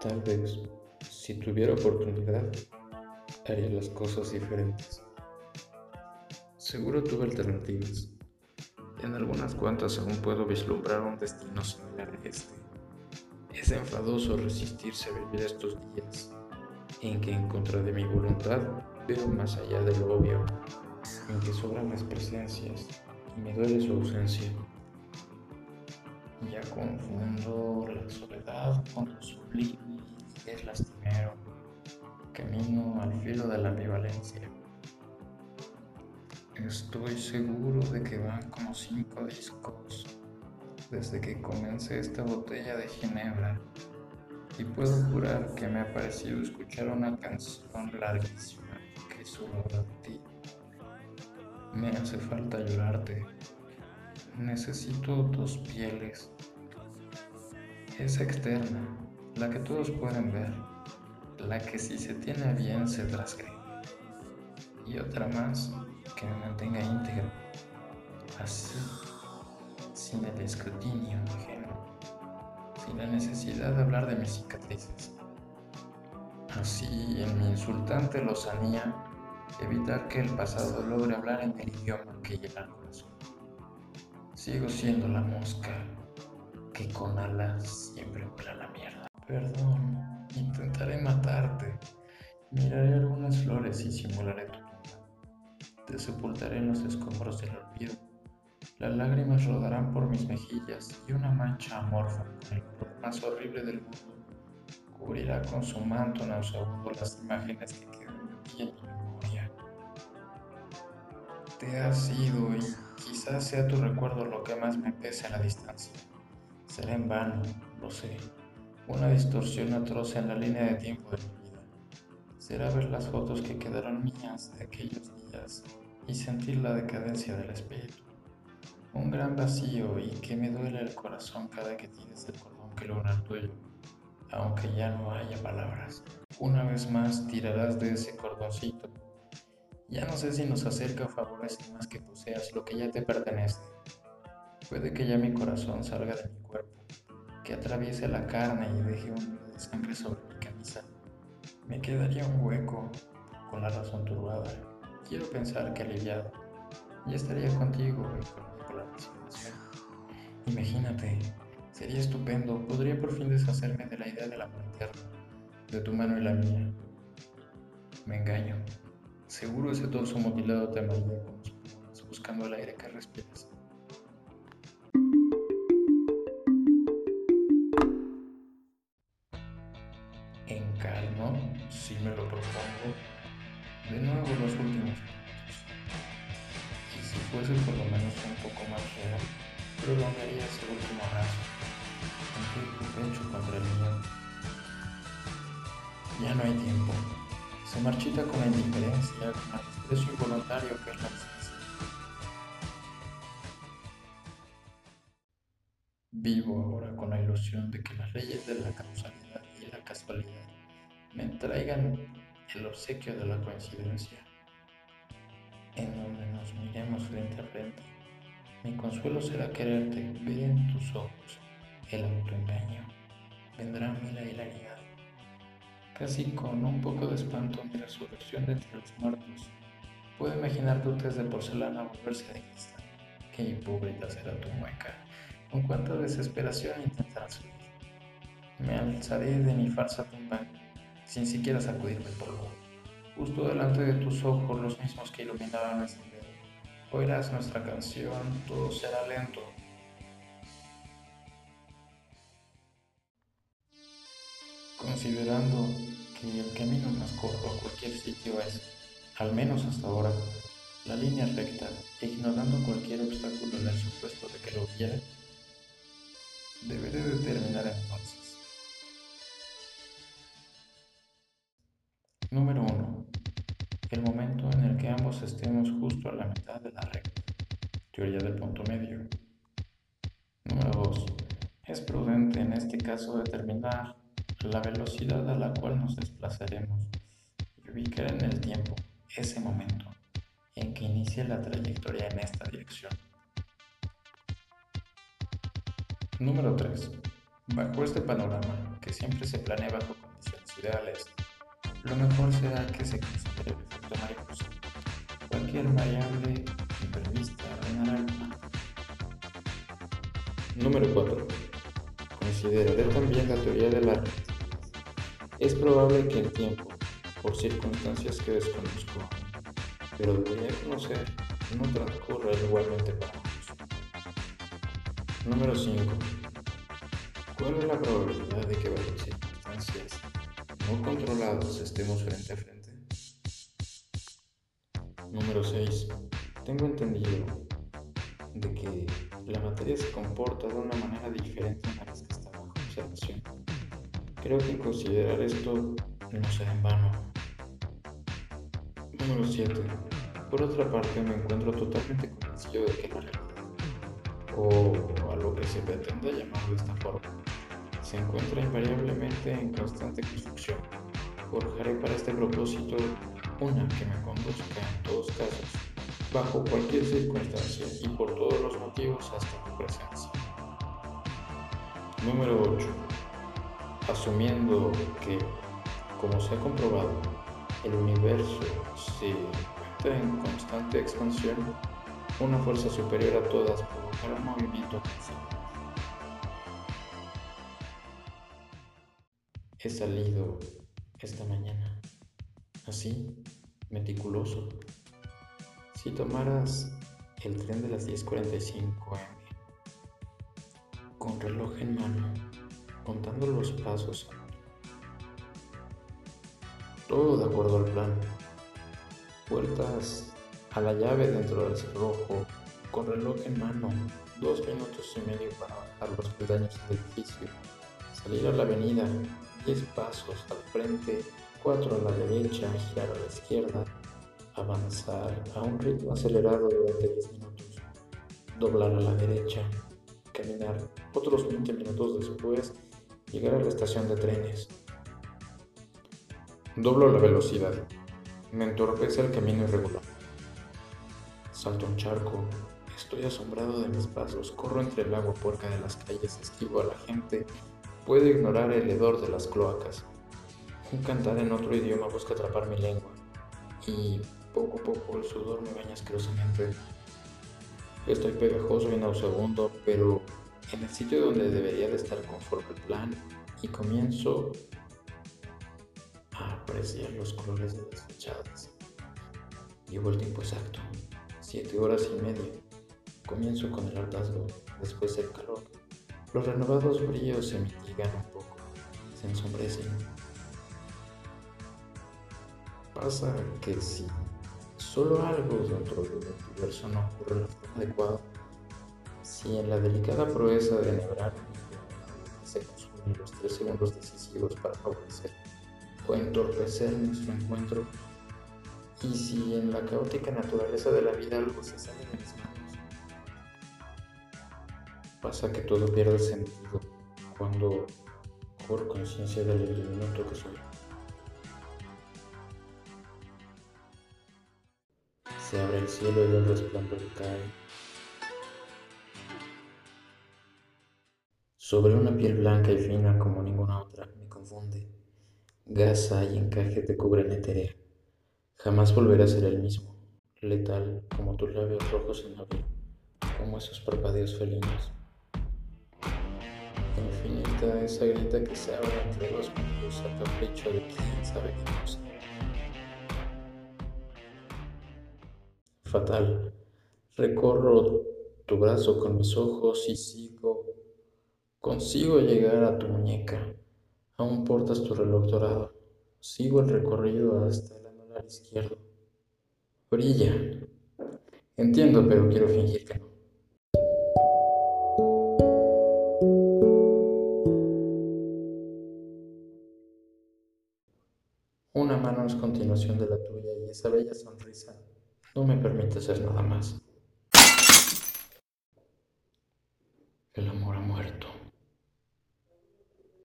Tal vez, si tuviera oportunidad, haría las cosas diferentes. Seguro tuve alternativas. En algunas cuantas aún puedo vislumbrar un destino similar a este. Es enfadoso resistirse a vivir estos días en que en contra de mi voluntad veo más allá de lo obvio, en que sobran las presencias y me duele su ausencia. Ya confundo la soledad con lo sublime es lastimero. Camino al filo de la ambivalencia. Estoy seguro de que van como cinco discos desde que comencé esta botella de ginebra y puedo jurar que me ha parecido escuchar una canción larguísima que solo de ti. Me hace falta llorarte. Necesito dos pieles. Esa externa, la que todos pueden ver, la que si se tiene bien se trasgrede. Y otra más que me mantenga íntegra. Así, sin el escrutinio ajeno la necesidad de hablar de mis cicatrices. Así, en mi insultante lozanía, evitar que el pasado logre hablar en el idioma que llena el corazón. Sigo siendo la mosca que con alas siempre vuela la mierda. Perdón, intentaré matarte. Miraré algunas flores y simularé tu tumba. Te sepultaré en los escombros del olvido las lágrimas rodarán por mis mejillas y una mancha amorfa, el color más horrible del mundo, cubrirá con su manto nauseabundo las imágenes que quedan aquí en mi memoria. Te has ido y quizás sea tu recuerdo lo que más me pesa en la distancia. Será en vano, lo sé, una distorsión atroz en la línea de tiempo de mi vida. Será ver las fotos que quedaron mías de aquellos días y sentir la decadencia del espíritu un gran vacío y que me duele el corazón cada que tienes el cordón que logra el tuyo, aunque ya no haya palabras. Una vez más tirarás de ese cordoncito. Ya no sé si nos acerca o favorece más que poseas lo que ya te pertenece. Puede que ya mi corazón salga de mi cuerpo, que atraviese la carne y deje un de sangre sobre mi camisa. Me quedaría un hueco con la razón turbada. Quiero pensar que aliviado. Ya estaría contigo y Imagínate, sería estupendo, podría por fin deshacerme de la idea del amor eterno, de tu mano y la mía. Me engaño, seguro ese torso mutilado te con los buscando el aire que respiras. En si me lo propongo, de nuevo los últimos Y si fuese por lo menos un poco más real, prolongaría ese último abrazo, sentir tu pecho contra el mío. Ya no hay tiempo. Se marchita con la indiferencia, con el desprecio involuntario que es la ausencia. Vivo ahora con la ilusión de que las leyes de la causalidad me traigan el obsequio de la coincidencia, en donde nos miremos frente a frente mi consuelo será quererte, ver en tus ojos el autoengaño. Vendrá mi la hilaridad. Casi con un poco de espanto mi resurrección de entre los muertos. Puedo imaginar dotes de porcelana volverse de cristal. Qué hipócrita será tu mueca. Con cuánta desesperación intentarás subir. Me alzaré de mi falsa tumba sin siquiera sacudirme el polvo. Justo delante de tus ojos los mismos que iluminaban ese oirás nuestra canción, todo será lento. Considerando que el camino más corto a cualquier sitio es, al menos hasta ahora, la línea recta, ignorando cualquier obstáculo en el supuesto de que lo hubiera, deberé determinar entonces. Número 1 el momento en el que ambos estemos justo a la mitad de la recta, teoría del punto medio. Número 2. Es prudente en este caso determinar la velocidad a la cual nos desplazaremos y ubicar en el tiempo ese momento en que inicie la trayectoria en esta dirección. Número 3. Bajo este panorama, que siempre se planea bajo condiciones ideales, lo mejor será que se considere el mariposa. Cualquier variable imprevista arruinará el plan. Número 4. Consideraré también la teoría de la relatividad. Es probable que el tiempo, por circunstancias que desconozco, pero debería conocer, no transcurra igualmente para todos. Número 5. ¿Cuál es la probabilidad de que circunstancias no controladas estemos frente a frente? Número 6. Tengo entendido de que la materia se comporta de una manera diferente a la que está bajo observación. Creo que considerar esto no será en vano. Número 7. Por otra parte, me encuentro totalmente convencido de que la realidad, o a lo que se pretende llamar de esta forma, se encuentra invariablemente en constante construcción. Forjaré para este propósito una que me conduzca en todos casos, bajo cualquier circunstancia y por todos los motivos hasta tu presencia. Número 8. Asumiendo que, como se ha comprobado, el universo se encuentra en constante expansión, una fuerza superior a todas provocará un movimiento He salido esta mañana, así, meticuloso. Si tomaras el tren de las 10.45 m, con reloj en mano, contando los pasos todo de acuerdo al plan. Puertas a la llave dentro del cerrojo, con reloj en mano, dos minutos y medio para bajar los peldaños del edificio, salir a la avenida, diez pasos al frente, cuatro a la derecha, girar a la izquierda, avanzar a un ritmo acelerado durante 10 minutos, doblar a la derecha, caminar otros 20 minutos después, llegar a la estación de trenes, Doblo la velocidad. Me entorpece el camino irregular. Salto un charco. Estoy asombrado de mis pasos. Corro entre el agua puerca de las calles. Esquivo a la gente. Puedo ignorar el hedor de las cloacas. Un cantar en otro idioma busca atrapar mi lengua. Y poco a poco el sudor me baña asquerosamente. Estoy pegajoso y nauseabundo, pero en el sitio donde debería de estar conforme el plan y comienzo apreciar los colores de las fachadas. Llevo el tiempo exacto, siete horas y media. Comienzo con el hartazgo, después el calor. Los renovados brillos se mitigan un poco, se ensombrecen. Pasa que si solo algo dentro del universo no ocurre de la forma adecuada, si en la delicada proeza de enhebrar se consumen los tres segundos decisivos para favorecer o entorpecer nuestro encuentro. Y si en la caótica naturaleza de la vida algo se sale de mis pasa que todo pierde sentido cuando por conciencia del elemento que soy. Se abre el cielo y el resplandor cae. Sobre una piel blanca y fina como ninguna otra, me confunde gasa y encaje te cubren etérea. Jamás volverá a ser el mismo, letal como tus labios rojos en abril, como esos parpadeos felinos. Esa grieta que se abre entre los mundos a capricho de quién sabe qué cosa. Fatal, recorro tu brazo con mis ojos y sigo, consigo llegar a tu muñeca Aún portas tu reloj dorado. Sigo el recorrido hasta el anular izquierdo. Brilla. Entiendo, pero quiero fingir que no. Continuación de la tuya y esa bella sonrisa no me permite hacer nada más.